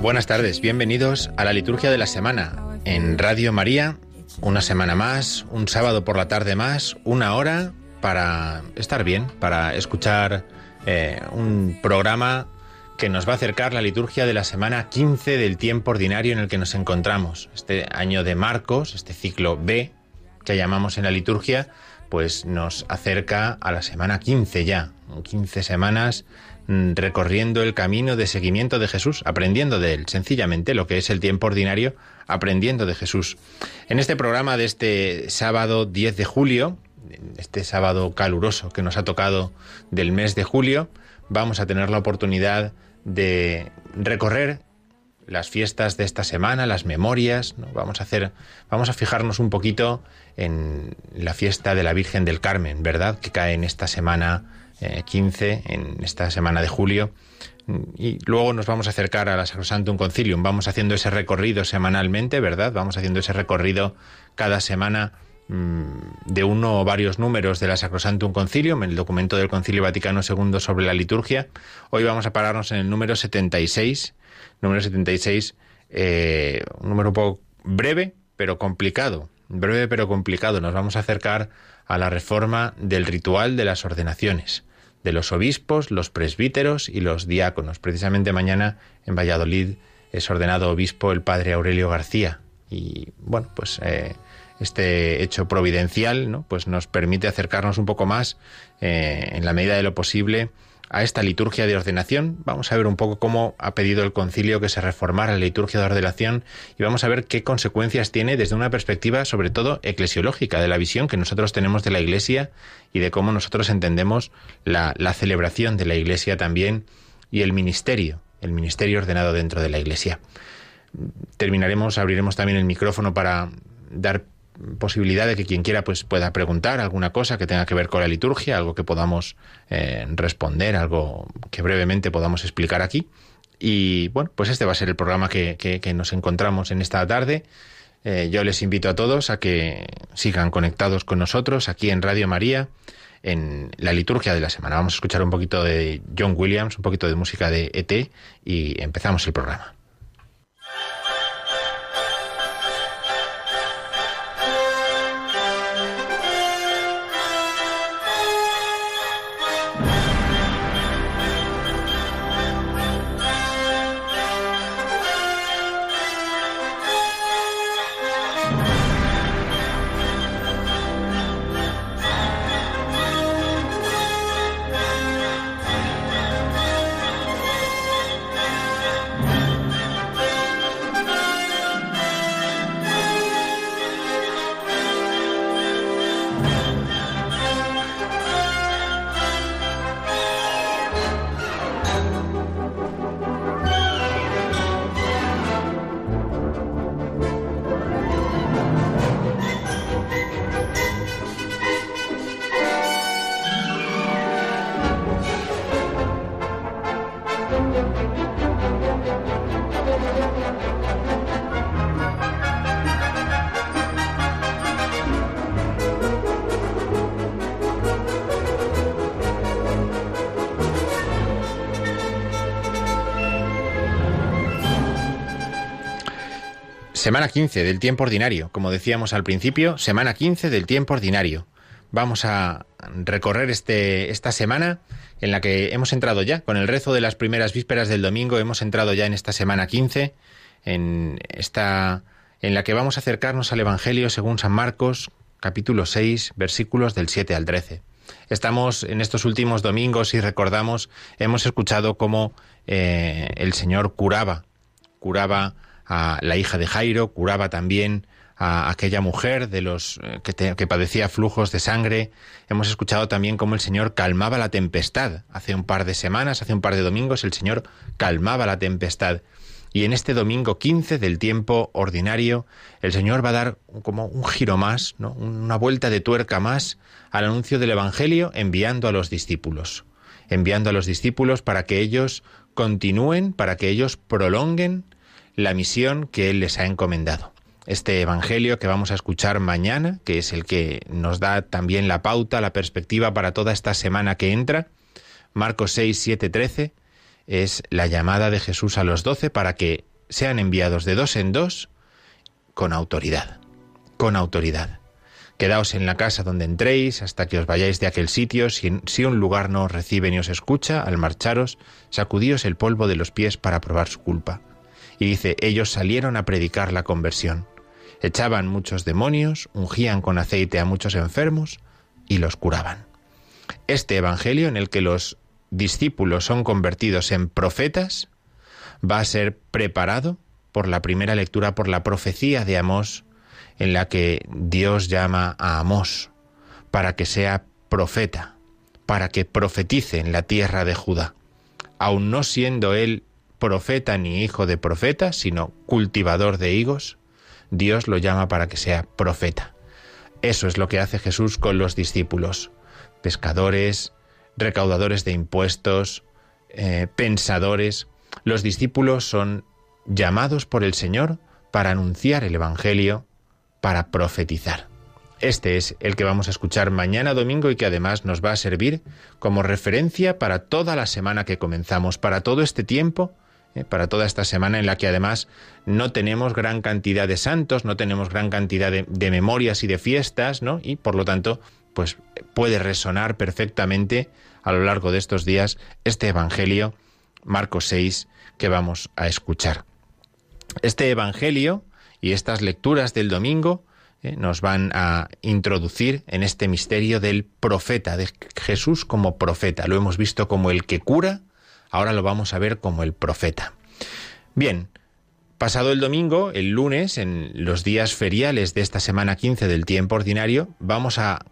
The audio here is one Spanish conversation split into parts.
Buenas tardes, bienvenidos a la liturgia de la semana en Radio María. Una semana más, un sábado por la tarde más, una hora para estar bien, para escuchar eh, un programa que nos va a acercar la liturgia de la semana 15 del tiempo ordinario en el que nos encontramos. Este año de Marcos, este ciclo B que llamamos en la liturgia, pues nos acerca a la semana 15 ya, 15 semanas mm, recorriendo el camino de seguimiento de Jesús, aprendiendo de él, sencillamente lo que es el tiempo ordinario, aprendiendo de Jesús. En este programa de este sábado 10 de julio, este sábado caluroso que nos ha tocado del mes de julio, vamos a tener la oportunidad de recorrer las fiestas de esta semana, las memorias, ¿no? vamos a hacer, vamos a fijarnos un poquito en la fiesta de la Virgen del Carmen, ¿verdad? Que cae en esta semana eh, 15, en esta semana de julio. Y luego nos vamos a acercar a la Sacrosantum Concilium, vamos haciendo ese recorrido semanalmente, ¿verdad? Vamos haciendo ese recorrido cada semana mm, de uno o varios números de la Sacrosantum Concilium, el documento del Concilio Vaticano II sobre la liturgia. Hoy vamos a pararnos en el número 76, número 76, eh, un número un poco breve, pero complicado. Breve, pero complicado. Nos vamos a acercar a la reforma del ritual de las ordenaciones, de los obispos, los presbíteros y los diáconos. Precisamente mañana en Valladolid es ordenado obispo el padre Aurelio García. Y bueno, pues eh, este hecho providencial ¿no? pues nos permite acercarnos un poco más, eh, en la medida de lo posible, a esta liturgia de ordenación. Vamos a ver un poco cómo ha pedido el concilio que se reformara la liturgia de ordenación y vamos a ver qué consecuencias tiene desde una perspectiva sobre todo eclesiológica, de la visión que nosotros tenemos de la Iglesia y de cómo nosotros entendemos la, la celebración de la Iglesia también y el ministerio, el ministerio ordenado dentro de la Iglesia. Terminaremos, abriremos también el micrófono para dar posibilidad de que quien quiera pues pueda preguntar alguna cosa que tenga que ver con la liturgia, algo que podamos eh, responder, algo que brevemente podamos explicar aquí. Y bueno, pues este va a ser el programa que, nos encontramos en esta tarde. Eh, yo les invito a todos a que sigan conectados con nosotros aquí en Radio María en la liturgia de la semana. Vamos a escuchar un poquito de John Williams, un poquito de música de ET y empezamos el programa. Semana 15 del tiempo ordinario, como decíamos al principio, semana 15 del tiempo ordinario. Vamos a recorrer este, esta semana en la que hemos entrado ya, con el rezo de las primeras vísperas del domingo, hemos entrado ya en esta semana 15, en, esta, en la que vamos a acercarnos al Evangelio según San Marcos, capítulo 6, versículos del 7 al 13. Estamos en estos últimos domingos y recordamos, hemos escuchado cómo eh, el Señor curaba, curaba a la hija de Jairo, curaba también a aquella mujer de los eh, que, padecía flujos de sangre. Hemos escuchado también cómo el Señor calmaba la tempestad. Hace un par de semanas, hace un par de domingos, el Señor calmaba la tempestad. Y en este domingo 15 del tiempo ordinario, el Señor va a dar como un giro más, una vuelta de tuerca más al anuncio del Evangelio, enviando a los discípulos. Enviando a los discípulos para que ellos continúen, para que ellos prolonguen la misión que Él les ha encomendado. Este Evangelio que vamos a escuchar mañana, que es el que nos da también la pauta, la perspectiva para toda esta semana que entra, Marcos 6, 7, 13, es la llamada de Jesús a los doce para que sean enviados de dos en dos con autoridad, con autoridad. Quedaos en la casa donde entréis hasta que os vayáis de aquel sitio. Si, un lugar no os recibe ni os escucha, al marcharos, sacudíos el polvo de los pies para probar su culpa. Y dice, ellos salieron a predicar la conversión. Echaban muchos demonios, ungían con aceite a muchos enfermos y los curaban. Este Evangelio en el que los discípulos son convertidos en profetas va a ser preparado por la primera lectura, por la profecía de Amós, en la que Dios llama a Amós para que sea profeta, para que profetice en la tierra de Judá, aun no siendo él profeta ni hijo de profeta, sino cultivador de higos, Dios lo llama para que sea profeta. Eso es lo que hace Jesús con los discípulos, pescadores, recaudadores de impuestos, eh, pensadores. Los discípulos son llamados por el Señor para anunciar el Evangelio, para profetizar. Este es el que vamos a escuchar mañana domingo y que además nos va a servir como referencia para toda la semana que comenzamos, para todo este tiempo ¿eh? para toda esta semana en la que además no tenemos gran cantidad de santos, no tenemos gran cantidad de, memorias y de fiestas, ¿no? Y por lo tanto, pues puede resonar perfectamente a lo largo de estos días este Evangelio, Marcos 6, que vamos a escuchar. Este Evangelio y estas lecturas del domingo ¿eh? nos van a introducir en este misterio del profeta, de Jesús como profeta. Lo hemos visto como el que cura, Ahora lo vamos a ver como el profeta. Bien, pasado el domingo, el lunes, en los días feriales de esta semana 15 del tiempo ordinario, vamos a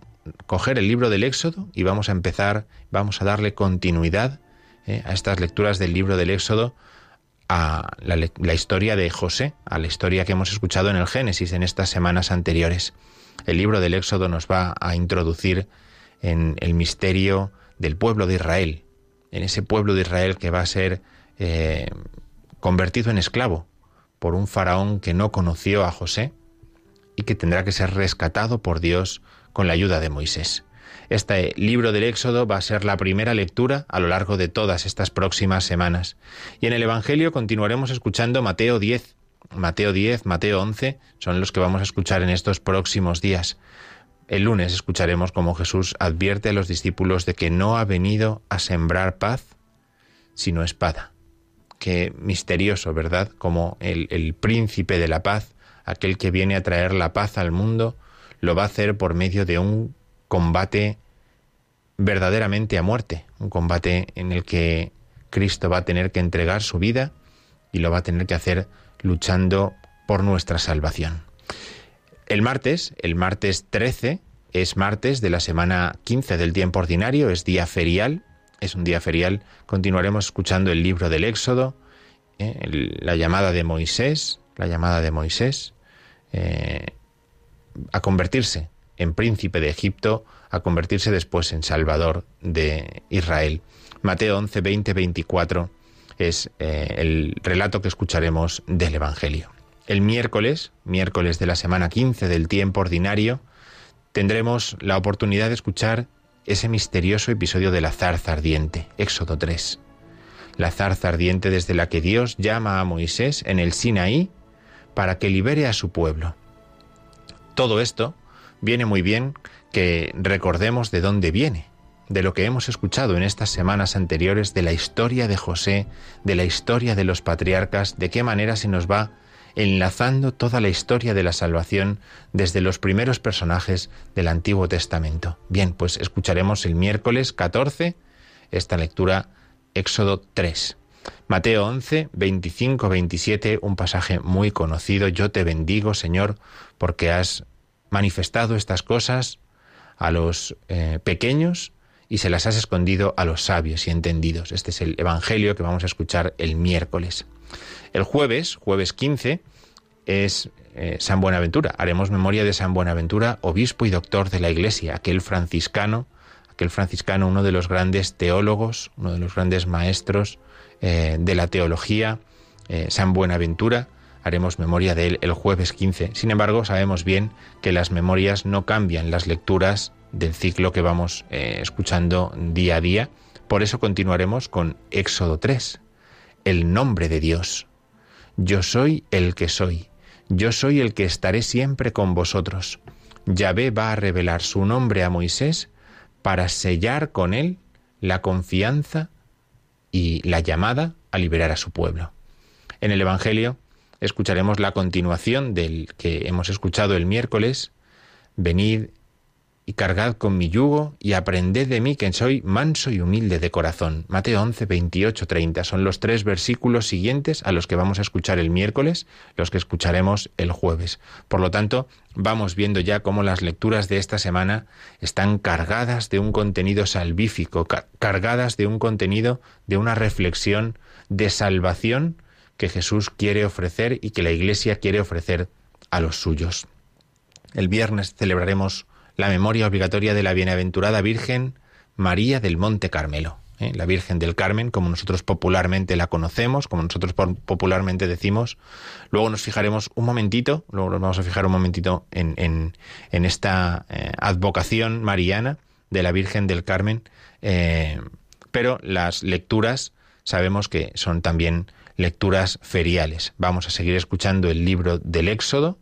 coger el libro del Éxodo y vamos a empezar, vamos a darle continuidad eh, a estas lecturas del libro del Éxodo, a la, la, historia de José, a la historia que hemos escuchado en el Génesis en estas semanas anteriores. El libro del Éxodo nos va a introducir en el misterio del pueblo de Israel, en ese pueblo de Israel que va a ser eh, convertido en esclavo por un faraón que no conoció a José y que tendrá que ser rescatado por Dios con la ayuda de Moisés. Este libro del Éxodo va a ser la primera lectura a lo largo de todas estas próximas semanas. Y en el Evangelio continuaremos escuchando Mateo 10. Mateo 10, Mateo 11 son los que vamos a escuchar en estos próximos días. El lunes escucharemos cómo Jesús advierte a los discípulos de que no ha venido a sembrar paz, sino espada. Qué misterioso, ¿verdad? Como el, el príncipe de la paz, aquel que viene a traer la paz al mundo, lo va a hacer por medio de un combate verdaderamente a muerte, un combate en el que Cristo va a tener que entregar su vida y lo va a tener que hacer luchando por nuestra salvación. El martes, el martes 13, es martes de la semana 15 del tiempo ordinario, es día ferial, es un día ferial. Continuaremos escuchando el libro del Éxodo, eh, la llamada de Moisés, la llamada de Moisés eh, a convertirse en príncipe de Egipto, a convertirse después en salvador de Israel. Mateo 11, 20, 24 es eh, el relato que escucharemos del Evangelio. El miércoles, miércoles de la semana 15 del tiempo ordinario, tendremos la oportunidad de escuchar ese misterioso episodio de la zarza ardiente, Éxodo 3. La zarza ardiente desde la que Dios llama a Moisés en el Sinaí para que libere a su pueblo. Todo esto viene muy bien que recordemos de dónde viene, de lo que hemos escuchado en estas semanas anteriores, de la historia de José, de la historia de los patriarcas, de qué manera se nos va enlazando toda la historia de la salvación desde los primeros personajes del Antiguo Testamento. Bien, pues escucharemos el miércoles 14 esta lectura Éxodo 3. Mateo 11, 25, 27, un pasaje muy conocido. Yo te bendigo, Señor, porque has manifestado estas cosas a los eh, pequeños y se las has escondido a los sabios y entendidos. Este es el Evangelio que vamos a escuchar el miércoles. El jueves, jueves 15, es eh, San Buenaventura. Haremos memoria de San Buenaventura, obispo y doctor de la Iglesia, aquel franciscano, aquel franciscano, uno de los grandes teólogos, uno de los grandes maestros eh, de la teología, eh, San Buenaventura. Haremos memoria de él el jueves 15. Sin embargo, sabemos bien que las memorias no cambian las lecturas del ciclo que vamos escuchando día a día. Por eso continuaremos con Éxodo 3, el nombre de Dios. Yo soy el que soy. Yo soy el que estaré siempre con vosotros. Yahvé va a revelar su nombre a Moisés para sellar con él la confianza y la llamada a liberar a su pueblo. En el Evangelio escucharemos la continuación del que hemos escuchado el miércoles. Venid y cargad con mi yugo y aprended de mí que soy manso y humilde de corazón. Mateo 11, 28, 30 son los tres versículos siguientes a los que vamos a escuchar el miércoles, los que escucharemos el jueves. Por lo tanto, vamos viendo ya cómo las lecturas de esta semana están cargadas de un contenido salvífico, cargadas de un contenido, de una reflexión de salvación que Jesús quiere ofrecer y que la Iglesia quiere ofrecer a los suyos. El viernes celebraremos la memoria obligatoria de la bienaventurada Virgen María del Monte Carmelo. ¿eh? La Virgen del Carmen, como nosotros popularmente la conocemos, como nosotros popularmente decimos. Luego nos fijaremos un momentito, luego nos vamos a fijar un momentito en, en, esta eh, advocación mariana de la Virgen del Carmen, eh, pero las lecturas sabemos que son también lecturas feriales. Vamos a seguir escuchando el libro del Éxodo.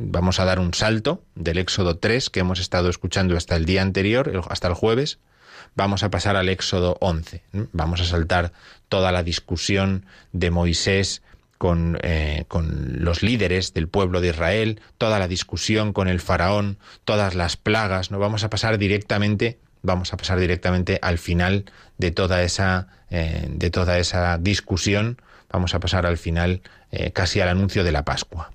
Vamos a dar un salto del Éxodo 3 que hemos estado escuchando hasta el día anterior, hasta el jueves. Vamos a pasar al Éxodo 11. ¿eh? Vamos a saltar toda la discusión de Moisés con, eh, con, los líderes del pueblo de Israel, toda la discusión con el faraón, todas las plagas, no vamos a pasar directamente, vamos a pasar directamente al final de toda esa, de toda esa discusión, vamos a pasar al final casi al anuncio de la Pascua.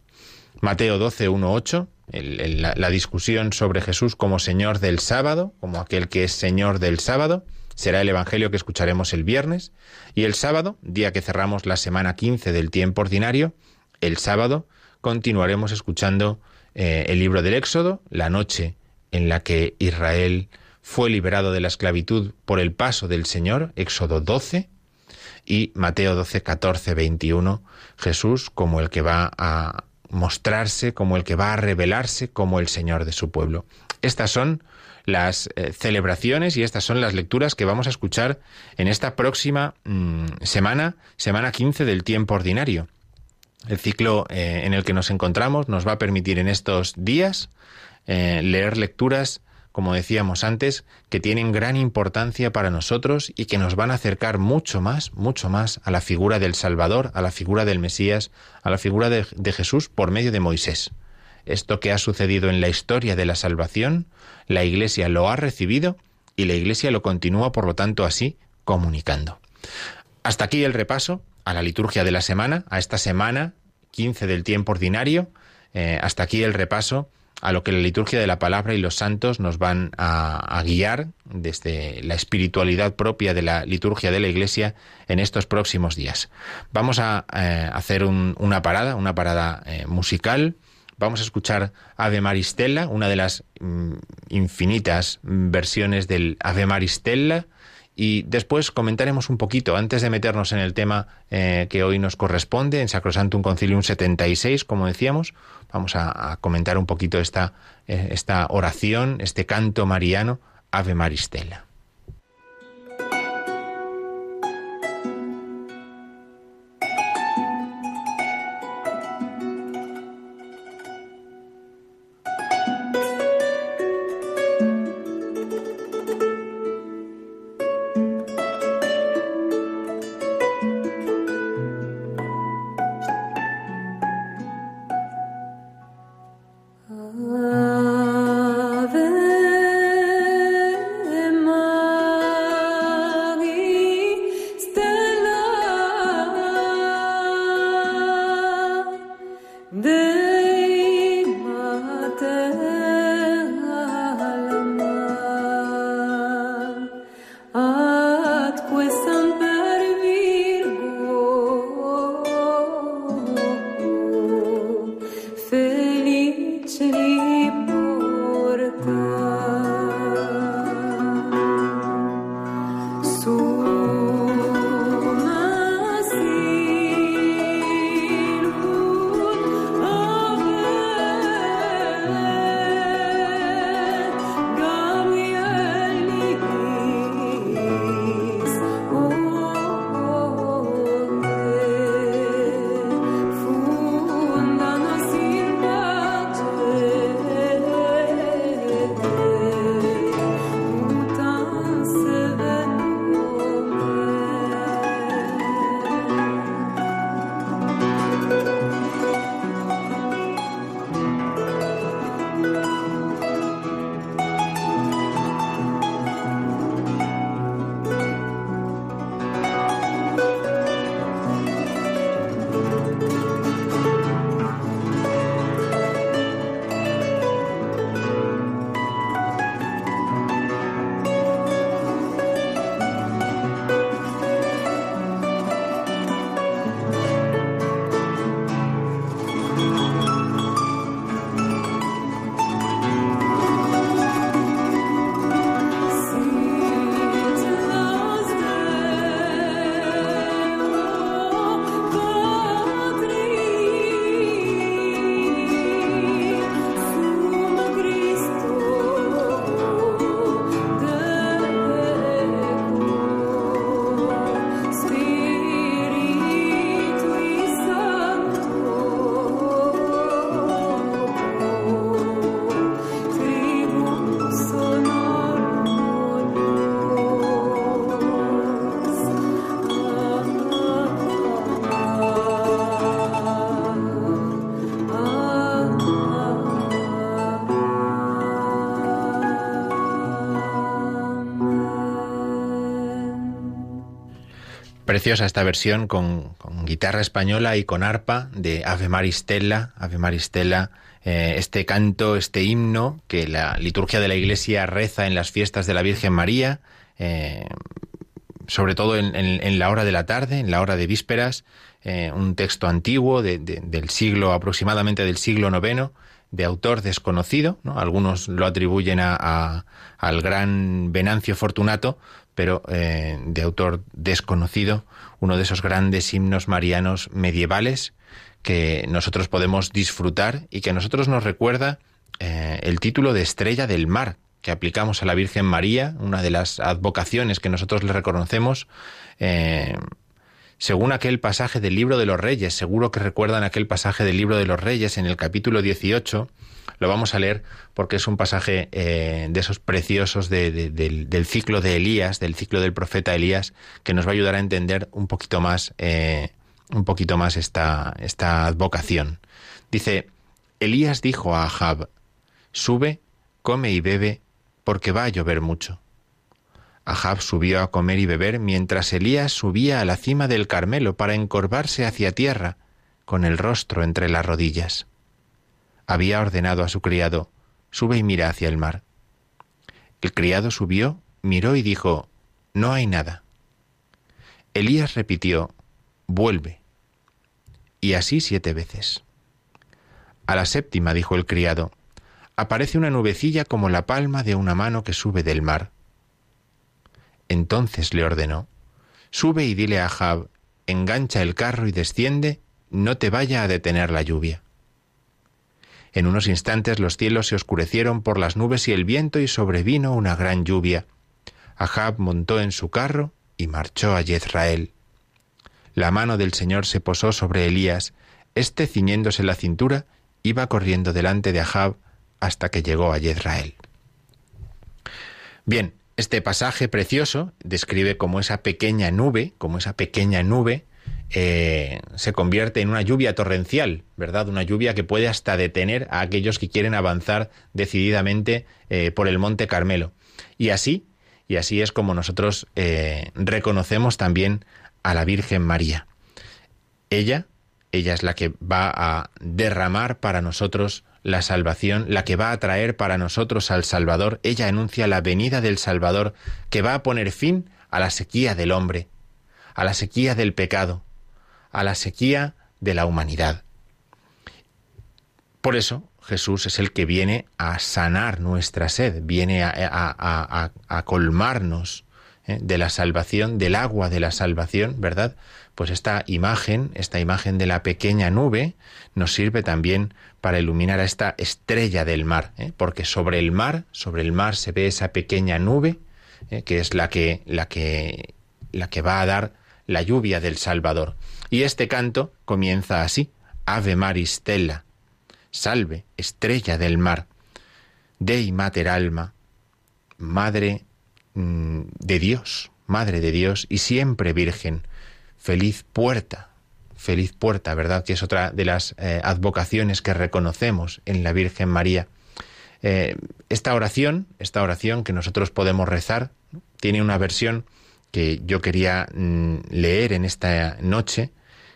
Mateo 12, 1, 8, la, discusión sobre Jesús como Señor del sábado, como aquel que es Señor del sábado, será el Evangelio que escucharemos el viernes, y el sábado, día que cerramos la semana 15 del tiempo ordinario, el sábado continuaremos escuchando eh, el libro del Éxodo, la noche en la que Israel fue liberado de la esclavitud por el paso del Señor, Éxodo 12, y Mateo 12, 14, 21, Jesús como el que va a mostrarse como el que va a revelarse como el Señor de su pueblo. Estas son las eh, celebraciones y estas son las lecturas que vamos a escuchar en esta próxima mm, semana, semana 15 del tiempo ordinario. El ciclo eh, en el que nos encontramos nos va a permitir en estos días eh, leer lecturas como decíamos antes, que tienen gran importancia para nosotros y que nos van a acercar mucho más, mucho más a la figura del Salvador, a la figura del Mesías, a la figura de, Jesús por medio de Moisés. Esto que ha sucedido en la historia de la salvación, la Iglesia lo ha recibido y la Iglesia lo continúa, por lo tanto, así comunicando. Hasta aquí el repaso a la liturgia de la semana, a esta semana 15 del tiempo ordinario. Eh, hasta aquí el repaso a lo que la liturgia de la palabra y los santos nos van a, guiar desde la espiritualidad propia de la liturgia de la Iglesia en estos próximos días. Vamos a eh, hacer una parada, una parada eh, musical. Vamos a escuchar Ave Maristella, una de las mm, infinitas versiones del Ave Maristella y después comentaremos un poquito, antes de meternos en el tema eh, que hoy nos corresponde, en Sacrosantum Concilium 76, como decíamos, vamos a, comentar un poquito esta, eh, esta oración, este canto mariano, Ave Maristela. Preciosa esta versión con, guitarra española y con arpa de Ave Maristela, Ave eh, este canto, este himno que la liturgia de la Iglesia reza en las fiestas de la Virgen María, eh, sobre todo en, la hora de la tarde, en la hora de vísperas, eh, un texto antiguo del siglo aproximadamente del siglo IX, de autor desconocido, algunos lo atribuyen a, al gran Venancio Fortunato, pero eh, de autor desconocido, uno de esos grandes himnos marianos medievales que nosotros podemos disfrutar y que a nosotros nos recuerda eh, el título de Estrella del Mar que aplicamos a la Virgen María, una de las advocaciones que nosotros le reconocemos, eh, según aquel pasaje del libro de los Reyes, seguro que recuerdan aquel pasaje del libro de los Reyes en el capítulo 18, lo vamos a leer porque es un pasaje eh, de esos preciosos del, ciclo de Elías, del ciclo del profeta Elías, que nos va a ayudar a entender un poquito más, eh, un poquito más esta, esta advocación. Dice, Elías dijo a Ahab, sube, come y bebe, porque va a llover mucho. Ahab subió a comer y beber mientras Elías subía a la cima del Carmelo para encorvarse hacia tierra, con el rostro entre las rodillas había ordenado a su criado, sube y mira hacia el mar. El criado subió, miró y dijo, no hay nada. Elías repitió, vuelve. Y así siete veces. A la séptima, dijo el criado, aparece una nubecilla como la palma de una mano que sube del mar. Entonces le ordenó, sube y dile a Jab, engancha el carro y desciende, no te vaya a detener la lluvia. En unos instantes los cielos se oscurecieron por las nubes y el viento y sobrevino una gran lluvia. Ahab montó en su carro y marchó a Jezrael. La mano del Señor se posó sobre Elías. Este, ciñéndose la cintura, iba corriendo delante de Ahab hasta que llegó a Jezrael. Bien, este pasaje precioso describe como esa pequeña nube, como esa pequeña nube eh, se convierte en una lluvia torrencial, ¿verdad? Una lluvia que puede hasta detener a aquellos que quieren avanzar decididamente eh, por el Monte Carmelo. Y así, y así es como nosotros eh, reconocemos también a la Virgen María. Ella, ella es la que va a derramar para nosotros la salvación, la que va a traer para nosotros al Salvador. Ella anuncia la venida del Salvador que va a poner fin a la sequía del hombre, a la sequía del pecado, a la sequía de la humanidad. Por eso Jesús es el que viene a sanar nuestra sed, viene a, colmarnos ¿eh? de la salvación, del agua de la salvación, ¿verdad? Pues esta imagen, esta imagen de la pequeña nube, nos sirve también para iluminar a esta estrella del mar, ¿eh? porque sobre el mar, sobre el mar se ve esa pequeña nube, ¿eh? que es la que, la que, la que va a dar la lluvia del Salvador. Y este canto comienza así: Ave Maristela, salve, estrella del mar, Dei Mater Alma, Madre mm, de Dios, Madre de Dios y siempre Virgen, feliz puerta, feliz puerta, ¿verdad? Que es otra de las eh, advocaciones que reconocemos en la Virgen María. Eh, esta oración, esta oración que nosotros podemos rezar, tiene una versión que yo quería mm, leer en esta noche,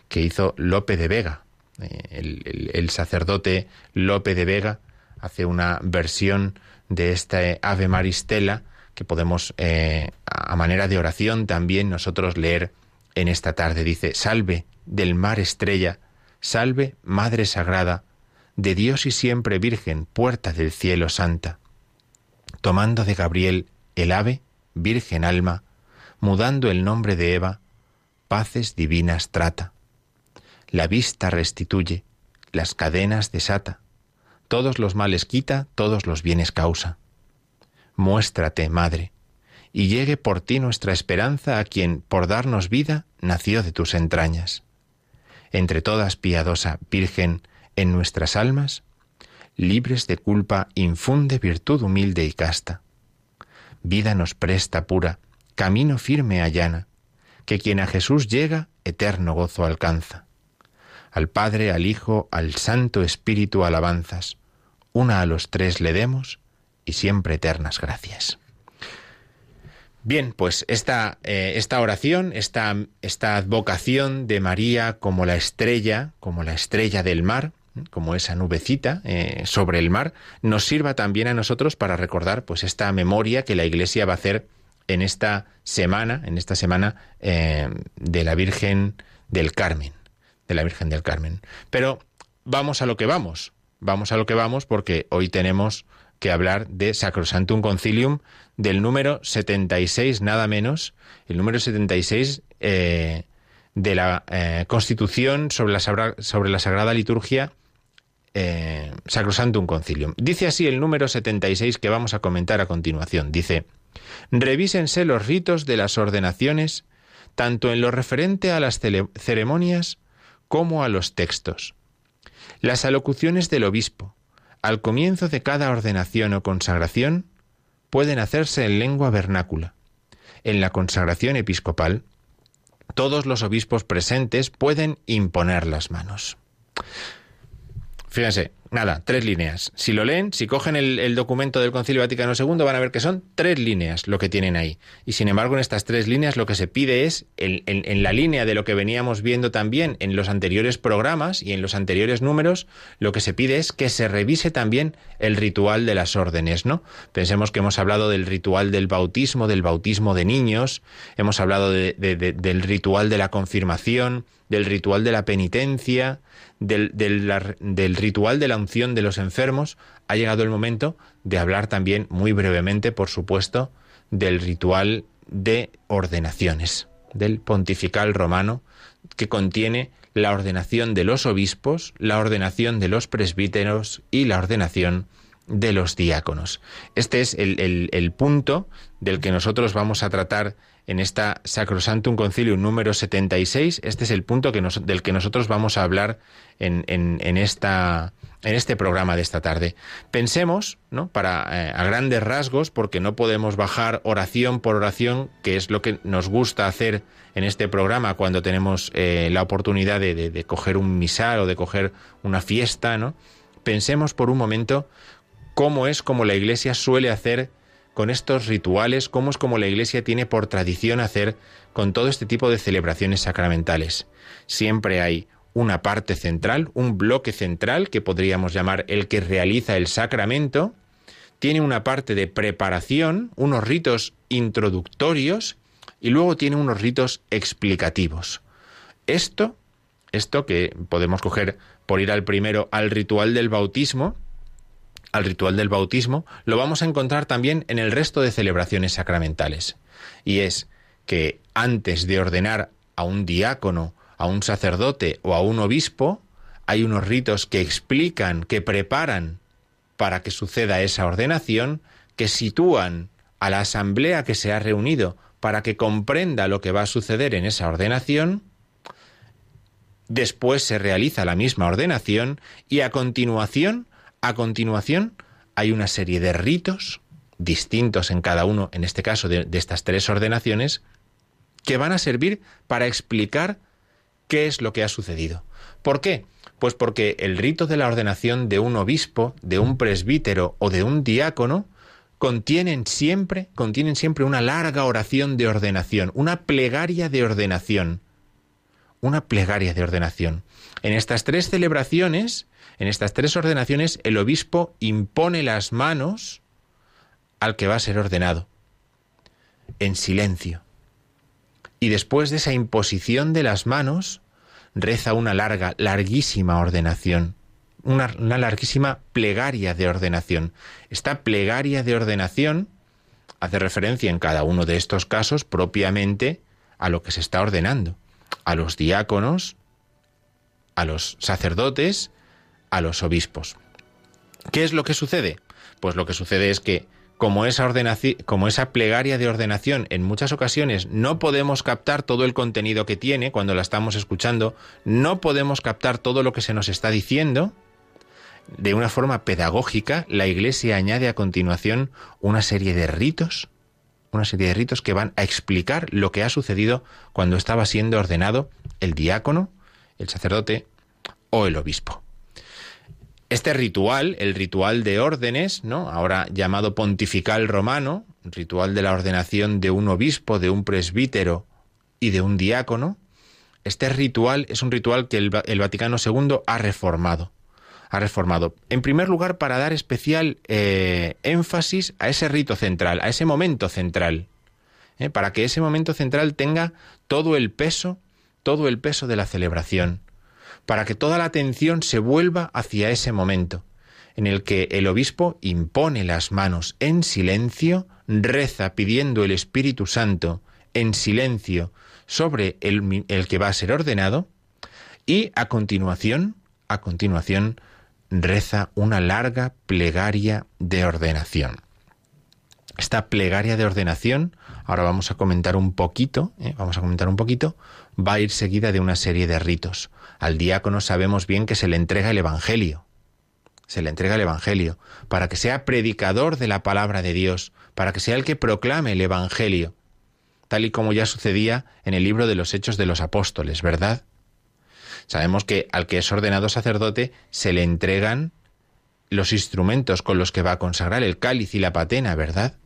que hizo Lope de Vega. Eh, el, sacerdote Lope de Vega hace una versión de esta Ave Maristela que podemos, eh, a manera de oración, también nosotros leer en esta tarde. Dice, salve del mar estrella, salve Madre Sagrada, de Dios y siempre Virgen, puerta del cielo santa. Tomando de Gabriel el ave, Virgen alma, mudando el nombre de Eva, paces divinas trata la vista restituye, las cadenas desata, todos los males quita, todos los bienes causa. Muéstrate, Madre, y llegue por ti nuestra esperanza a quien, por darnos vida, nació de tus entrañas. Entre todas, piadosa Virgen, en nuestras almas, libres de culpa, infunde virtud humilde y casta. Vida nos presta pura, camino firme allana, que quien a Jesús llega, eterno gozo alcanza al Padre, al Hijo, al Santo Espíritu alabanzas, una a los tres le demos y siempre eternas gracias. Bien, pues esta, eh, esta oración, esta, esta advocación de María como la estrella, como la estrella del mar, como esa nubecita eh, sobre el mar, nos sirva también a nosotros para recordar pues esta memoria que la Iglesia va a hacer en esta semana, en esta semana eh, de la Virgen del Carmen de la Virgen del Carmen. Pero vamos a lo que vamos, vamos a lo que vamos porque hoy tenemos que hablar de Sacrosantum Concilium del número 76 nada menos, el número 76 eh, de la eh, Constitución sobre la, sobre Sagrada Liturgia eh, Sacrosantum Concilium. Dice así el número 76 que vamos a comentar a continuación. Dice, revísense los ritos de las ordenaciones, tanto en lo referente a las ceremonias como a los textos. Las alocuciones del obispo, al comienzo de cada ordenación o consagración, pueden hacerse en lengua vernácula. En la consagración episcopal, todos los obispos presentes pueden imponer las manos. Fíjense, nada, tres líneas. Si lo leen, si cogen el, documento del Concilio Vaticano II, van a ver que son tres líneas lo que tienen ahí. Y sin embargo, en estas tres líneas lo que se pide es, en, la línea de lo que veníamos viendo también en los anteriores programas y en los anteriores números, lo que se pide es que se revise también el ritual de las órdenes, ¿no? Pensemos que hemos hablado del ritual del bautismo, del bautismo de niños, hemos hablado del ritual de la confirmación, del ritual de la penitencia, del, del, ritual de la unción de los enfermos, ha llegado el momento de hablar también, muy brevemente, por supuesto, del ritual de ordenaciones, del pontifical romano, que contiene la ordenación de los obispos, la ordenación de los presbíteros y la ordenación de los diáconos. Este es el, el punto del que nosotros vamos a tratar en esta Sacrosantum Concilium número 76. Este es el punto del que nosotros vamos a hablar en, este programa de esta tarde. Pensemos, ¿no? para eh, a grandes rasgos, porque no podemos bajar oración por oración, que es lo que nos gusta hacer en este programa cuando tenemos eh, la oportunidad de, de, de, coger un misal o de coger una fiesta, ¿no? Pensemos por un momento cómo es como la Iglesia suele hacer con estos rituales, cómo es como la Iglesia tiene por tradición hacer con todo este tipo de celebraciones sacramentales. Siempre hay una parte central, un bloque central que podríamos llamar el que realiza el sacramento, tiene una parte de preparación, unos ritos introductorios y luego tiene unos ritos explicativos. Esto, esto que podemos coger por ir al primero al ritual del bautismo, al ritual del bautismo, lo vamos a encontrar también en el resto de celebraciones sacramentales. Y es que antes de ordenar a un diácono, a un sacerdote o a un obispo, hay unos ritos que explican, que preparan para que suceda esa ordenación, que sitúan a la asamblea que se ha reunido para que comprenda lo que va a suceder en esa ordenación, después se realiza la misma ordenación y a continuación a continuación, hay una serie de ritos distintos en cada uno, en este caso de, estas tres ordenaciones, que van a servir para explicar qué es lo que ha sucedido. ¿Por qué? Pues porque el rito de la ordenación de un obispo, de un presbítero o de un diácono contienen siempre, contienen siempre una larga oración de ordenación, una plegaria de ordenación. Una plegaria de ordenación. En estas tres celebraciones en estas tres ordenaciones el obispo impone las manos al que va a ser ordenado, en silencio. Y después de esa imposición de las manos, reza una larga, larguísima ordenación, una, una, larguísima plegaria de ordenación. Esta plegaria de ordenación hace referencia en cada uno de estos casos propiamente a lo que se está ordenando, a los diáconos, a los sacerdotes a los obispos. ¿Qué es lo que sucede? Pues lo que sucede es que como esa, como esa plegaria de ordenación en muchas ocasiones no podemos captar todo el contenido que tiene cuando la estamos escuchando, no podemos captar todo lo que se nos está diciendo, de una forma pedagógica, la Iglesia añade a continuación una serie de ritos, una serie de ritos que van a explicar lo que ha sucedido cuando estaba siendo ordenado el diácono, el sacerdote o el obispo. Este ritual, el ritual de órdenes, ¿no? ahora llamado pontifical romano, ritual de la ordenación de un obispo, de un presbítero y de un diácono, este ritual es un ritual que el, Vaticano II ha reformado. Ha reformado. En primer lugar, para dar especial eh, énfasis a ese rito central, a ese momento central, ¿eh? para que ese momento central tenga todo el peso, todo el peso de la celebración para que toda la atención se vuelva hacia ese momento, en el que el obispo impone las manos en silencio, reza pidiendo el Espíritu Santo en silencio sobre el, que va a ser ordenado, y a continuación, a continuación, reza una larga plegaria de ordenación. Esta plegaria de ordenación, ahora vamos a comentar un poquito, ¿eh? vamos a comentar un poquito, va a ir seguida de una serie de ritos. Al diácono sabemos bien que se le entrega el Evangelio. Se le entrega el Evangelio para que sea predicador de la palabra de Dios, para que sea el que proclame el Evangelio, tal y como ya sucedía en el libro de los Hechos de los Apóstoles, ¿verdad? Sabemos que al que es ordenado sacerdote se le entregan los instrumentos con los que va a consagrar el cáliz y la patena, ¿verdad?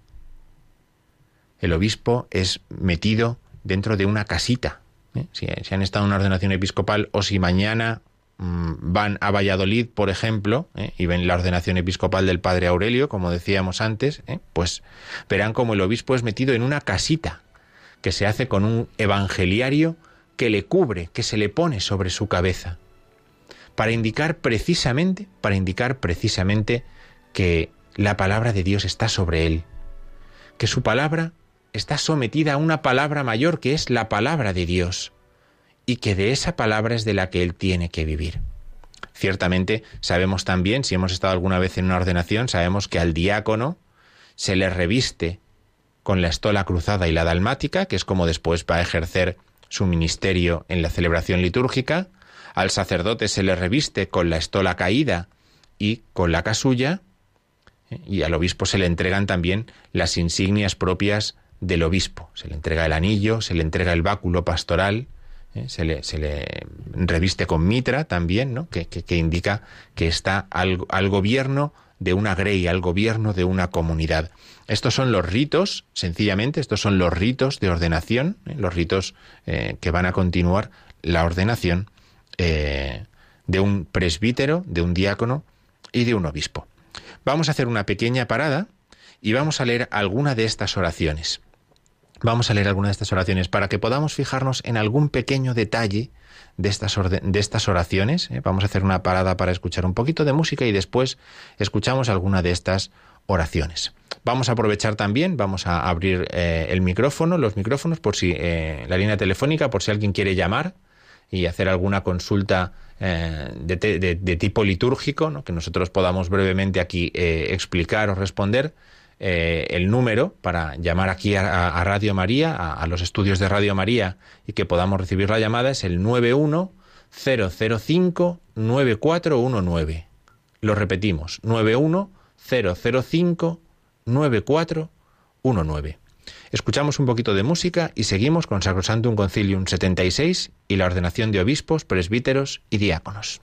El obispo es metido dentro de una casita, ¿eh? Si, han estado en una ordenación episcopal o si mañana mm, van a Valladolid, por ejemplo, ¿eh? y ven la ordenación episcopal del padre Aurelio, como decíamos antes, ¿eh? pues verán como el obispo es metido en una casita que se hace con un evangeliario que le cubre, que se le pone sobre su cabeza, para indicar precisamente, para indicar precisamente que la palabra de Dios está sobre él, que su palabra está sometida a una palabra mayor que es la palabra de Dios y que de esa palabra es de la que él tiene que vivir. Ciertamente sabemos también, si hemos estado alguna vez en una ordenación, sabemos que al diácono se le reviste con la estola cruzada y la dalmática, que es como después va a ejercer su ministerio en la celebración litúrgica. Al sacerdote se le reviste con la estola caída y con la casulla, y al obispo se le entregan también las insignias propias del obispo. Se le entrega el anillo, se le entrega el báculo pastoral, ¿eh? se, le, se, le, reviste con mitra también, ¿no? que, que, que indica que está al, al, gobierno de una grey, al gobierno de una comunidad. Estos son los ritos, sencillamente, estos son los ritos de ordenación, ¿eh? los ritos eh, que van a continuar la ordenación de un presbítero, de un diácono y de un obispo. Vamos a hacer una pequeña parada y vamos a leer alguna de estas oraciones. Vamos a leer alguna de estas oraciones para que podamos fijarnos en algún pequeño detalle de estas, de estas oraciones. ¿eh? Vamos a hacer una parada para escuchar un poquito de música y después escuchamos alguna de estas oraciones. Vamos a aprovechar también, vamos a abrir eh, el micrófono, los micrófonos, por si eh, la línea telefónica, por si alguien quiere llamar y hacer alguna consulta de, tipo litúrgico, que nosotros podamos brevemente aquí explicar o responder. Eh, el número para llamar aquí a, Radio María, a, a, los estudios de Radio María y que podamos recibir la llamada es el 910059419. Lo repetimos, 910059419. Escuchamos un poquito de música y seguimos con Sacrosantum Concilium 76 y la ordenación de obispos, presbíteros y diáconos.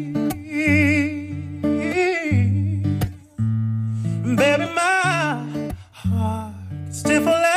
Stifle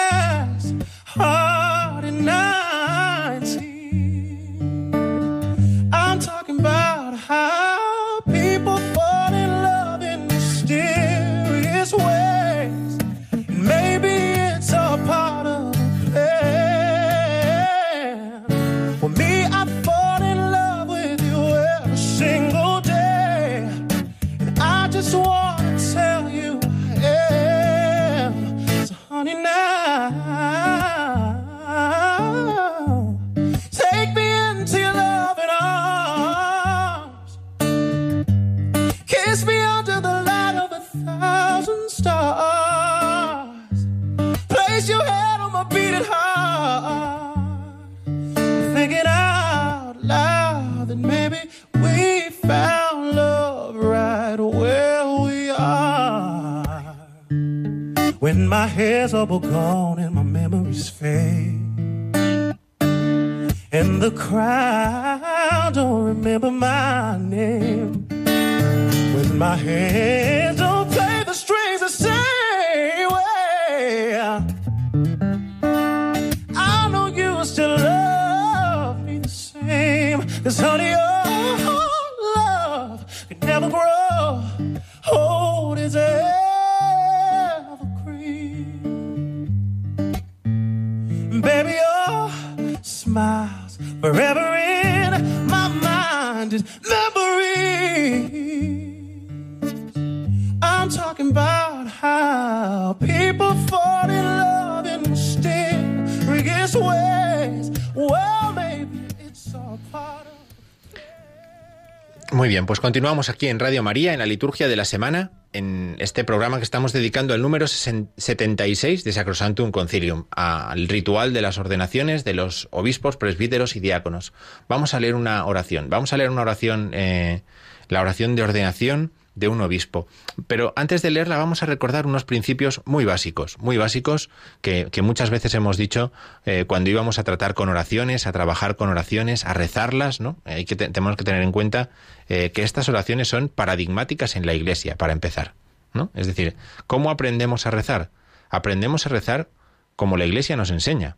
pues continuamos aquí en Radio María, en la liturgia de la semana, en este programa que estamos dedicando al número 76 de Sacrosantum Concilium, al ritual de las ordenaciones de los obispos, presbíteros y diáconos. Vamos a leer una oración, vamos a leer una oración, eh, la oración de ordenación de un obispo. Pero antes de leerla vamos a recordar unos principios muy básicos, muy básicos que, que muchas veces hemos dicho eh, cuando íbamos a tratar con oraciones, a trabajar con oraciones, a rezarlas, ¿no? Hay que tenemos que tener en cuenta eh, que estas oraciones son paradigmáticas en la Iglesia, para empezar, ¿no? Es decir, ¿cómo aprendemos a rezar? Aprendemos a rezar como la Iglesia nos enseña.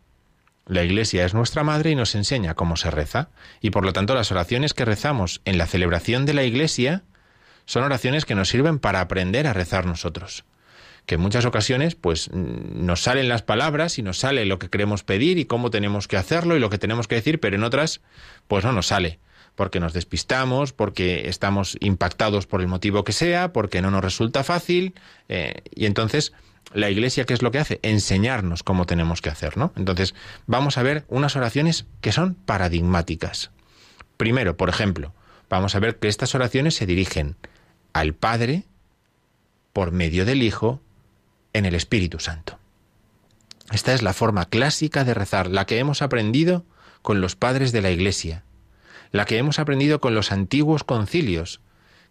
La Iglesia es nuestra madre y nos enseña cómo se reza. Y por lo tanto las oraciones que rezamos en la celebración de la Iglesia son oraciones que nos sirven para aprender a rezar nosotros. Que en muchas ocasiones pues nos salen las palabras y nos sale lo que queremos pedir y cómo tenemos que hacerlo y lo que tenemos que decir, pero en otras pues no nos sale porque nos despistamos, porque estamos impactados por el motivo que sea, porque no nos resulta fácil, eh, y entonces la Iglesia, ¿qué es lo que hace? Enseñarnos cómo tenemos que hacer, ¿no? Entonces, vamos a ver unas oraciones que son paradigmáticas. Primero, por ejemplo, vamos a ver que estas oraciones se dirigen al Padre por medio del Hijo en el Espíritu Santo. Esta es la forma clásica de rezar, la que hemos aprendido con los padres de la Iglesia, la que hemos aprendido con los antiguos concilios,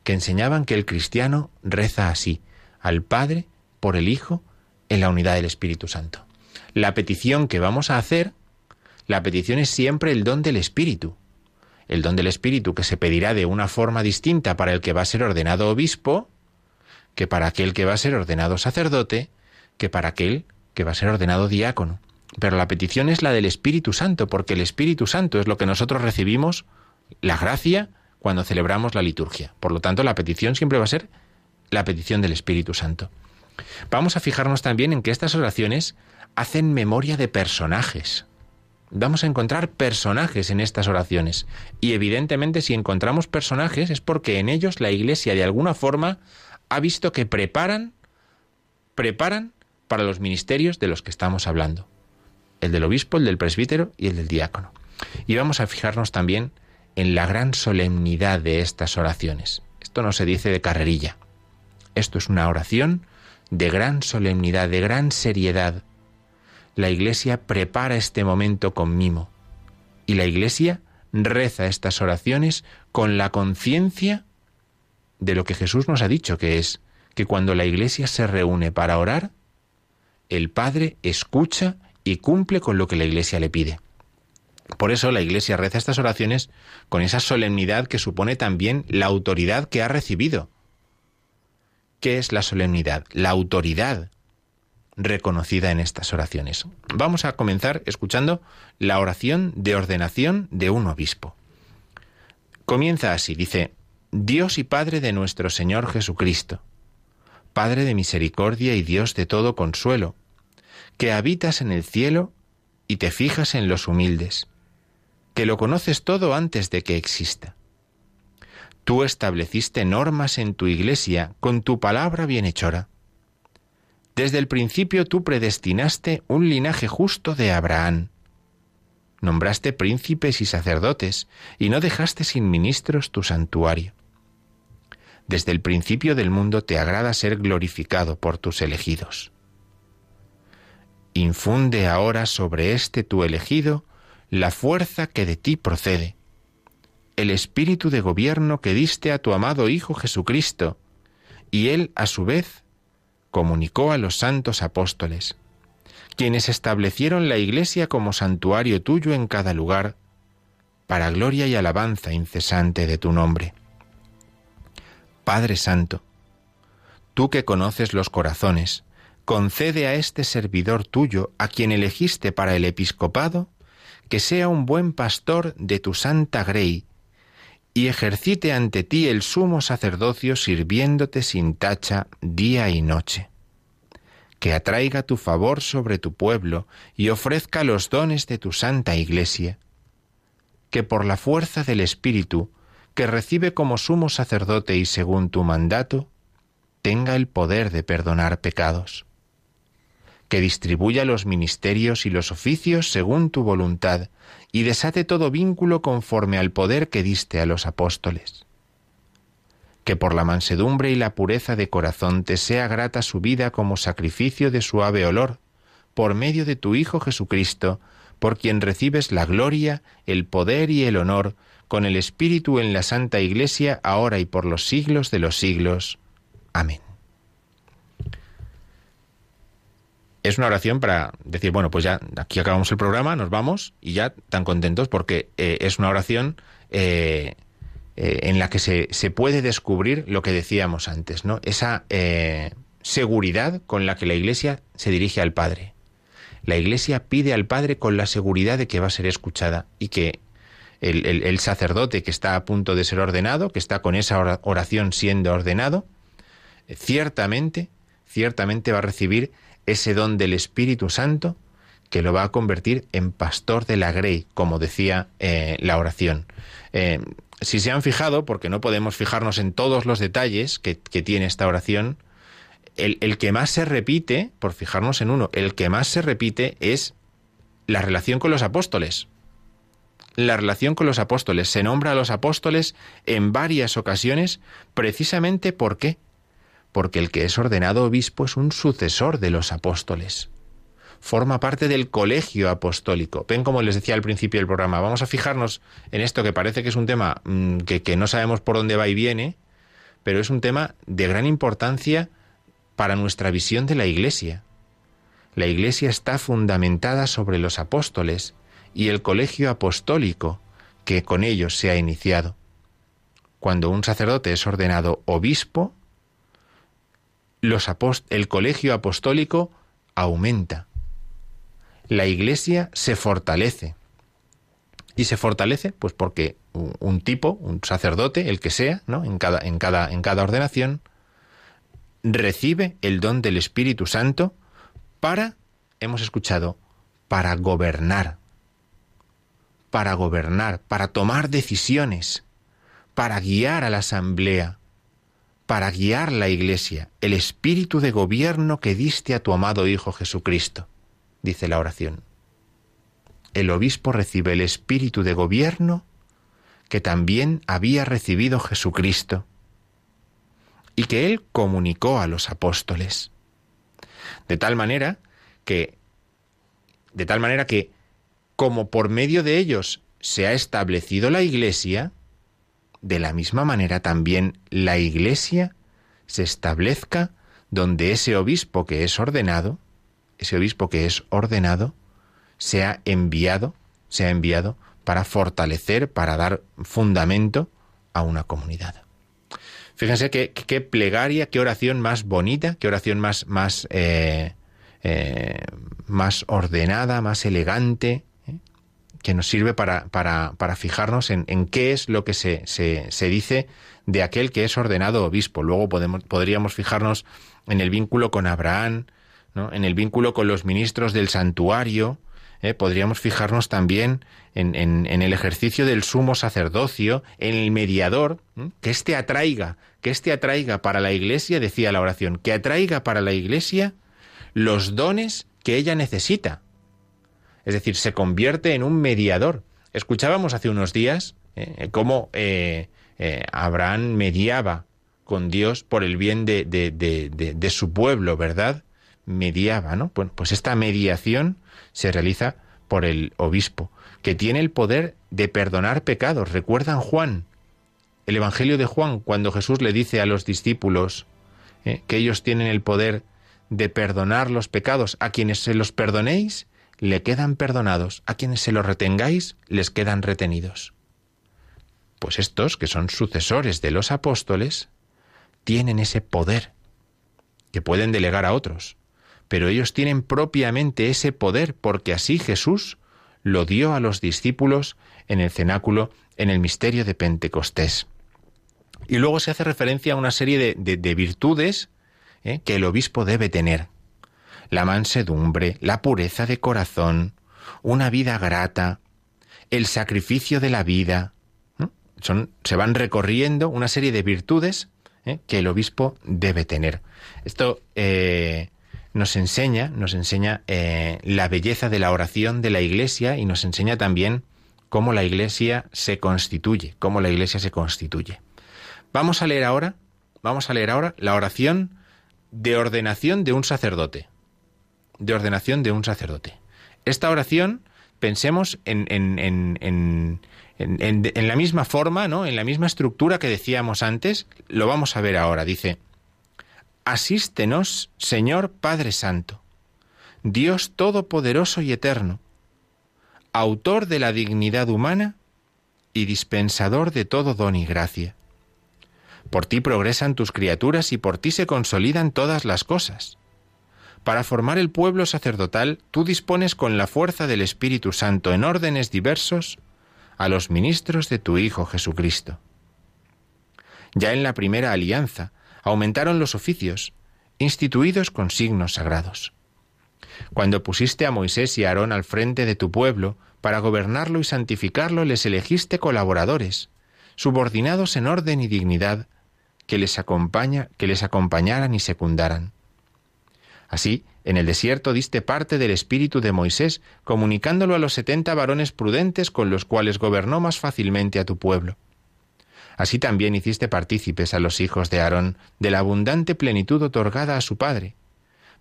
que enseñaban que el cristiano reza así, al Padre por el Hijo en la unidad del Espíritu Santo. La petición que vamos a hacer, la petición es siempre el don del Espíritu. El don del Espíritu que se pedirá de una forma distinta para el que va a ser ordenado obispo, que para aquel que va a ser ordenado sacerdote, que para aquel que va a ser ordenado diácono. Pero la petición es la del Espíritu Santo, porque el Espíritu Santo es lo que nosotros recibimos la gracia cuando celebramos la liturgia. Por lo tanto, la petición siempre va a ser la petición del Espíritu Santo. Vamos a fijarnos también en que estas oraciones hacen memoria de personajes. Vamos a encontrar personajes en estas oraciones. Y evidentemente si encontramos personajes es porque en ellos la Iglesia de alguna forma ha visto que preparan, preparan para los ministerios de los que estamos hablando. El del obispo, el del presbítero y el del diácono. Y vamos a fijarnos también en la gran solemnidad de estas oraciones. Esto no se dice de carrerilla. Esto es una oración de gran solemnidad, de gran seriedad. La Iglesia prepara este momento con mimo y la Iglesia reza estas oraciones con la conciencia de lo que Jesús nos ha dicho, que es que cuando la Iglesia se reúne para orar, el Padre escucha y cumple con lo que la Iglesia le pide. Por eso la Iglesia reza estas oraciones con esa solemnidad que supone también la autoridad que ha recibido. ¿Qué es la solemnidad? La autoridad reconocida en estas oraciones. Vamos a comenzar escuchando la oración de ordenación de un obispo. Comienza así, dice, Dios y Padre de nuestro Señor Jesucristo, Padre de misericordia y Dios de todo consuelo, que habitas en el cielo y te fijas en los humildes que lo conoces todo antes de que exista. Tú estableciste normas en tu iglesia con tu palabra bienhechora. Desde el principio tú predestinaste un linaje justo de Abraham. Nombraste príncipes y sacerdotes, y no dejaste sin ministros tu santuario. Desde el principio del mundo te agrada ser glorificado por tus elegidos. Infunde ahora sobre este tu elegido la fuerza que de ti procede, el espíritu de gobierno que diste a tu amado Hijo Jesucristo, y él, a su vez, comunicó a los santos apóstoles, quienes establecieron la Iglesia como santuario tuyo en cada lugar, para gloria y alabanza incesante de tu nombre. Padre Santo, tú que conoces los corazones, concede a este servidor tuyo, a quien elegiste para el episcopado, que sea un buen pastor de tu santa grey, y ejercite ante ti el sumo sacerdocio sirviéndote sin tacha día y noche. Que atraiga tu favor sobre tu pueblo y ofrezca los dones de tu santa iglesia. Que por la fuerza del Espíritu, que recibe como sumo sacerdote y según tu mandato, tenga el poder de perdonar pecados que distribuya los ministerios y los oficios según tu voluntad, y desate todo vínculo conforme al poder que diste a los apóstoles. Que por la mansedumbre y la pureza de corazón te sea grata su vida como sacrificio de suave olor, por medio de tu Hijo Jesucristo, por quien recibes la gloria, el poder y el honor, con el Espíritu en la Santa Iglesia, ahora y por los siglos de los siglos. Amén. Es una oración para decir, bueno, pues ya aquí acabamos el programa, nos vamos y ya tan contentos porque eh, es una oración eh, eh, en la que se, se, puede descubrir lo que decíamos antes, ¿no? Esa seguridad con la que la Iglesia se dirige al Padre. La Iglesia pide al Padre con la seguridad de que va a ser escuchada y que el, el- sacerdote que está a punto de ser ordenado, que está con esa ora- oración siendo ordenado, ciertamente, ciertamente va a recibir ese don del Espíritu Santo que lo va a convertir en pastor de la grey, como decía eh, la oración. Eh, si se han fijado, porque no podemos fijarnos en todos los detalles que, tiene esta oración, el, el que más se repite, por fijarnos en uno, el que más se repite es la relación con los apóstoles. La relación con los apóstoles. Se nombra a los apóstoles en varias ocasiones precisamente ¿por qué? Porque el que es ordenado obispo es un sucesor de los apóstoles. Forma parte del colegio apostólico. Ven como les decía al principio del programa, vamos a fijarnos en esto que parece que es un tema mm, que, que no sabemos por dónde va y viene, pero es un tema de gran importancia para nuestra visión de la Iglesia. La Iglesia está fundamentada sobre los apóstoles y el colegio apostólico que con ellos se ha iniciado. Cuando un sacerdote es ordenado obispo, el colegio apostólico aumenta. La Iglesia se fortalece. Y se fortalece, pues porque un, tipo, un sacerdote, el que sea, ¿no? En cada ordenación, recibe el don del Espíritu Santo para, hemos escuchado, para gobernar, para gobernar, para tomar decisiones, para guiar a la asamblea, para guiar la iglesia, el espíritu de gobierno que diste a tu amado Hijo Jesucristo, dice la oración. El obispo recibe el espíritu de gobierno que también había recibido Jesucristo y que él comunicó a los apóstoles. De tal manera que de tal manera que como por medio de ellos se ha establecido la iglesia, de la misma manera también la iglesia se establezca donde ese obispo que es ordenado, ese obispo que es ordenado, sea enviado, sea enviado para fortalecer, para dar fundamento a una comunidad. Fíjense qué, qué plegaria, qué oración más bonita, qué oración más, más, eh, eh, más ordenada, más elegante. Que nos sirve para, para, para fijarnos en, en, qué es lo que se, se, se, dice de aquel que es ordenado obispo. Luego podemos, podríamos fijarnos en el vínculo con Abraham, ¿no? en el vínculo con los ministros del santuario, ¿eh? podríamos fijarnos también en, en, el ejercicio del sumo sacerdocio, en el mediador, que éste atraiga, que éste atraiga para la iglesia, decía la oración, que atraiga para la iglesia los dones que ella necesita. Es decir, se convierte en un mediador. Escuchábamos hace unos días eh, cómo Abraham mediaba con Dios por el bien de, de, de, de su pueblo, ¿verdad? Mediaba, ¿no? Bueno, pues esta mediación se realiza por el obispo, que tiene el poder de perdonar pecados. ¿Recuerdan Juan? El Evangelio de Juan, cuando Jesús le dice a los discípulos eh, que ellos tienen el poder de perdonar los pecados. A quienes se los perdonéis, le quedan perdonados. A quienes se los retengáis, les quedan retenidos. Pues estos, que son sucesores de los apóstoles, tienen ese poder que pueden delegar a otros pero ellos tienen propiamente ese poder porque así Jesús lo dio a los discípulos en el cenáculo, en el misterio de Pentecostés. Y luego se hace referencia a una serie de, de, de virtudes ¿eh? que el obispo debe tener. La mansedumbre, la pureza de corazón, una vida grata, el sacrificio de la vida. se van recorriendo una serie de virtudes ¿eh? que el obispo debe tener. Esto eh, nos enseña, nos enseña eh, la belleza de la oración de la Iglesia y nos enseña también cómo la Iglesia se constituye, cómo la Iglesia se constituye. Vamos a leer ahora, vamos a leer ahora la oración de ordenación de un sacerdote, de ordenación de un sacerdote. Esta oración, pensemos en, en, en, en la misma forma, ¿no? En la misma estructura que decíamos antes, lo vamos a ver ahora. Dice. Asístenos, Señor Padre Santo, Dios Todopoderoso y Eterno, autor de la dignidad humana y dispensador de todo don y gracia. Por ti progresan tus criaturas y por ti se consolidan todas las cosas. Para formar el pueblo sacerdotal, tú dispones con la fuerza del Espíritu Santo en órdenes diversos a los ministros de tu Hijo Jesucristo. Ya en la primera alianza aumentaron los oficios, instituidos con signos sagrados. Cuando pusiste a Moisés y a Aarón al frente de tu pueblo, para gobernarlo y santificarlo, les elegiste colaboradores, subordinados en orden y dignidad, que les, acompaña, que les acompañaran y secundaran. Así, en el desierto diste parte del espíritu de Moisés, comunicándolo a los setenta varones prudentes con los cuales gobernó más fácilmente a tu pueblo. Así también hiciste partícipes a los hijos de Aarón de la abundante plenitud otorgada a su padre,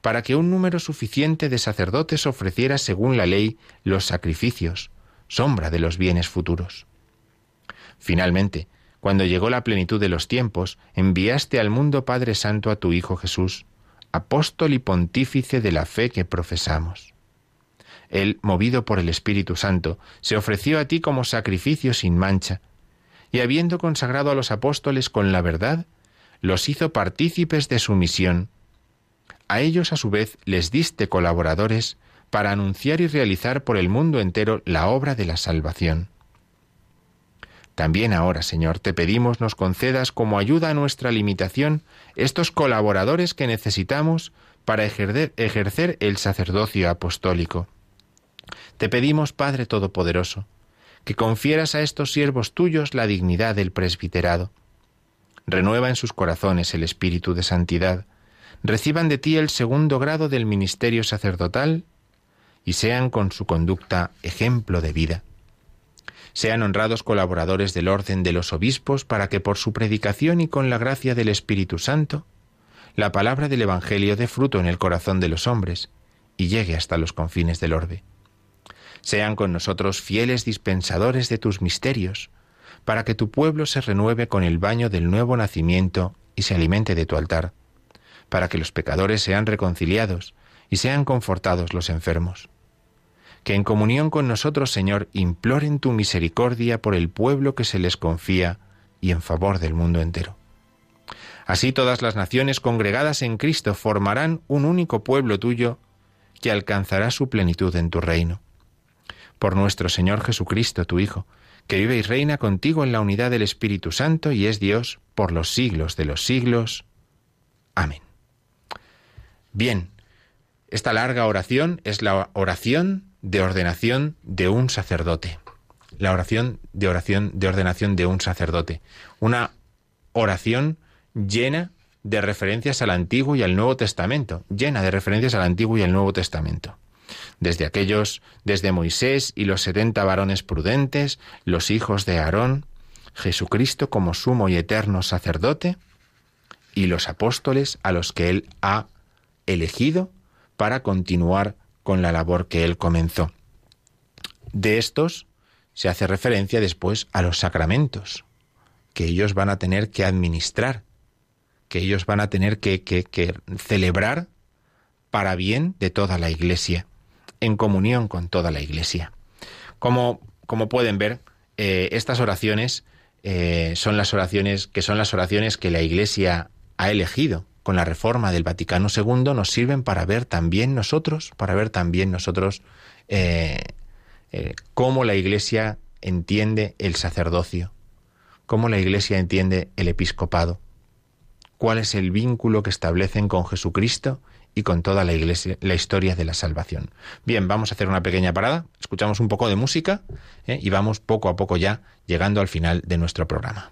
para que un número suficiente de sacerdotes ofreciera según la ley los sacrificios, sombra de los bienes futuros. Finalmente, cuando llegó la plenitud de los tiempos, enviaste al mundo Padre Santo a tu Hijo Jesús, apóstol y pontífice de la fe que profesamos. Él, movido por el Espíritu Santo, se ofreció a ti como sacrificio sin mancha, y habiendo consagrado a los apóstoles con la verdad, los hizo partícipes de su misión. A ellos a su vez les diste colaboradores para anunciar y realizar por el mundo entero la obra de la salvación. También ahora, Señor, te pedimos nos concedas como ayuda a nuestra limitación estos colaboradores que necesitamos para ejercer, ejercer el sacerdocio apostólico. Te pedimos, Padre Todopoderoso, que confieras a estos siervos tuyos la dignidad del presbiterado. Renueva en sus corazones el espíritu de santidad, reciban de ti el segundo grado del ministerio sacerdotal y sean con su conducta ejemplo de vida sean honrados colaboradores del orden de los obispos para que por su predicación y con la gracia del Espíritu Santo, la palabra del Evangelio dé fruto en el corazón de los hombres y llegue hasta los confines del orbe. Sean con nosotros fieles dispensadores de tus misterios, para que tu pueblo se renueve con el baño del nuevo nacimiento y se alimente de tu altar, para que los pecadores sean reconciliados y sean confortados los enfermos que en comunión con nosotros, Señor, imploren tu misericordia por el pueblo que se les confía y en favor del mundo entero. Así todas las naciones congregadas en Cristo formarán un único pueblo tuyo que alcanzará su plenitud en tu reino. Por nuestro Señor Jesucristo, tu Hijo, que vive y reina contigo en la unidad del Espíritu Santo y es Dios por los siglos de los siglos. Amén. Bien, esta larga oración es la oración de ordenación de un sacerdote. La oración de oración de ordenación de un sacerdote. Una oración llena de referencias al Antiguo y al Nuevo Testamento, llena de referencias al Antiguo y al Nuevo Testamento. Desde aquellos, desde Moisés y los setenta varones prudentes, los hijos de Aarón, Jesucristo como sumo y eterno sacerdote, y los apóstoles a los que él ha elegido para continuar con la labor que él comenzó. De estos se hace referencia después a los sacramentos, que ellos van a tener que administrar, que ellos van a tener que, celebrar para bien de toda la Iglesia, en comunión con toda la Iglesia. Como, como pueden ver, eh, estas oraciones eh, son las oraciones que son las oraciones que la Iglesia ha elegido con la reforma del Vaticano II nos sirven para ver también nosotros, para ver también nosotros eh, eh, cómo la Iglesia entiende el sacerdocio, cómo la Iglesia entiende el episcopado, cuál es el vínculo que establecen con Jesucristo y con toda la Iglesia, la historia de la salvación. Bien, vamos a hacer una pequeña parada, escuchamos un poco de música eh, y vamos poco a poco ya llegando al final de nuestro programa.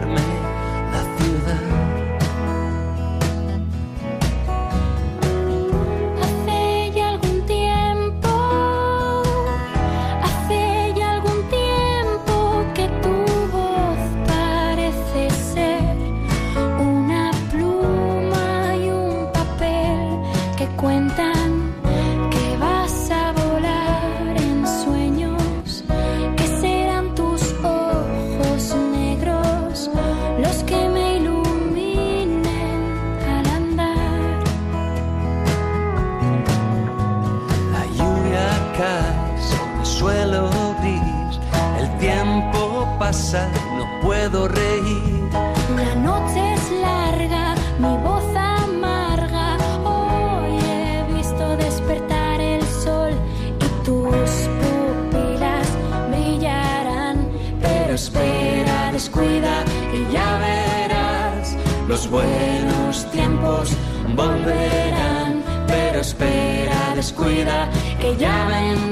que ya vendrán.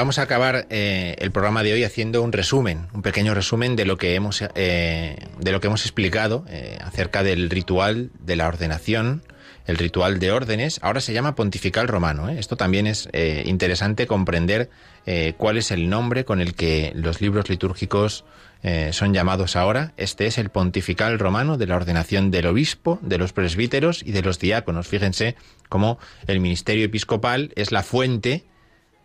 Vamos a acabar eh, el programa de hoy haciendo un resumen, un pequeño resumen de lo que hemos eh, de lo que hemos explicado eh, acerca del ritual de la ordenación, el ritual de órdenes. Ahora se llama pontifical romano. Esto también es interesante comprender cuál es el nombre con el que los libros litúrgicos son llamados ahora. Este es el pontifical romano de la ordenación del obispo, de los presbíteros y de los diáconos. Fíjense cómo el ministerio episcopal es la fuente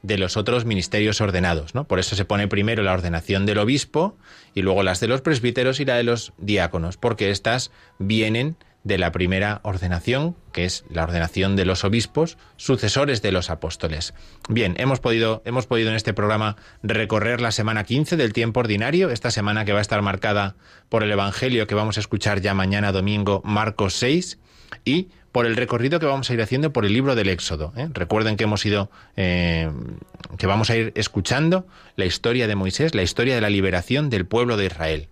de los otros ministerios ordenados, ¿no? Por eso se pone primero la ordenación del obispo y luego las de los presbíteros y la de los diáconos, porque estas vienen de la primera ordenación, que es la ordenación de los obispos, sucesores de los apóstoles. Bien, hemos podido, hemos podido en este programa recorrer la semana 15 del tiempo ordinario, esta semana que va a estar marcada por el Evangelio que vamos a escuchar ya mañana domingo, Marcos 6, y por el recorrido que vamos a ir haciendo por el libro del Éxodo. ¿eh? Recuerden que hemos ido, eh, que vamos a ir escuchando la historia de Moisés, la historia de la liberación del pueblo de Israel.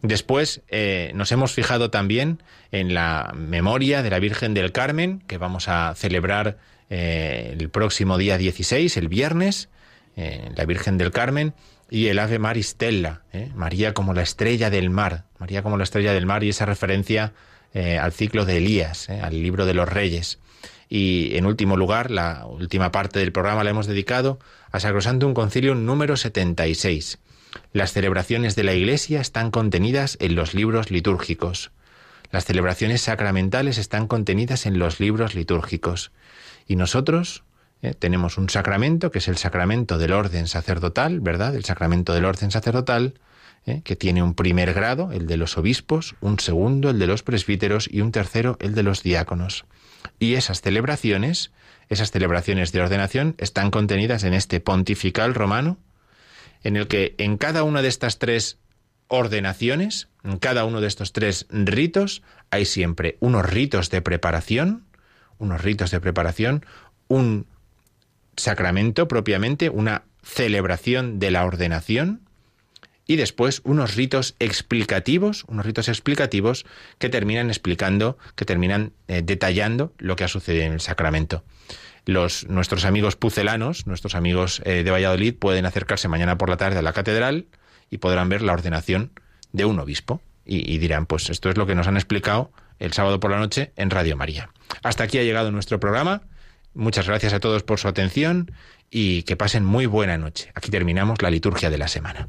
Después eh, nos hemos fijado también en la memoria de la Virgen del Carmen, que vamos a celebrar el próximo día 16, el viernes, la Virgen del Carmen, y el Ave Maristella. María como la estrella del mar, María como la estrella del mar, y esa referencia eh, al ciclo de Elías, ¿eh? al libro de los reyes. Y en último lugar, la última parte del programa la hemos dedicado a Sacrosantum Concilium número 76. Las celebraciones de la Iglesia están contenidas en los libros litúrgicos. Las celebraciones sacramentales están contenidas en los libros litúrgicos. Y nosotros eh, tenemos un sacramento, que es el sacramento del orden sacerdotal, ¿verdad? El sacramento del orden sacerdotal, eh, que tiene un primer grado, el de los obispos, un segundo, el de los presbíteros, y un tercero, el de los diáconos. Y esas celebraciones, esas celebraciones de ordenación, están contenidas en este pontifical romano, en el que en cada una de estas tres ordenaciones, en cada uno de estos tres ritos, hay siempre unos ritos de preparación, unos ritos de preparación, un sacramento propiamente, una celebración de la ordenación y después unos ritos explicativos, unos ritos explicativos que terminan explicando, que terminan eh, detallando lo que ha sucedido en el sacramento. Los, nuestros amigos pucelanos, nuestros amigos eh, de Valladolid, pueden acercarse mañana por la tarde a la catedral y podrán ver la ordenación de un obispo. Y, y dirán, pues esto es lo que nos han explicado el sábado por la noche en Radio María. Hasta aquí ha llegado nuestro programa. Muchas gracias a todos por su atención y que pasen muy buena noche. Aquí terminamos la liturgia de la semana.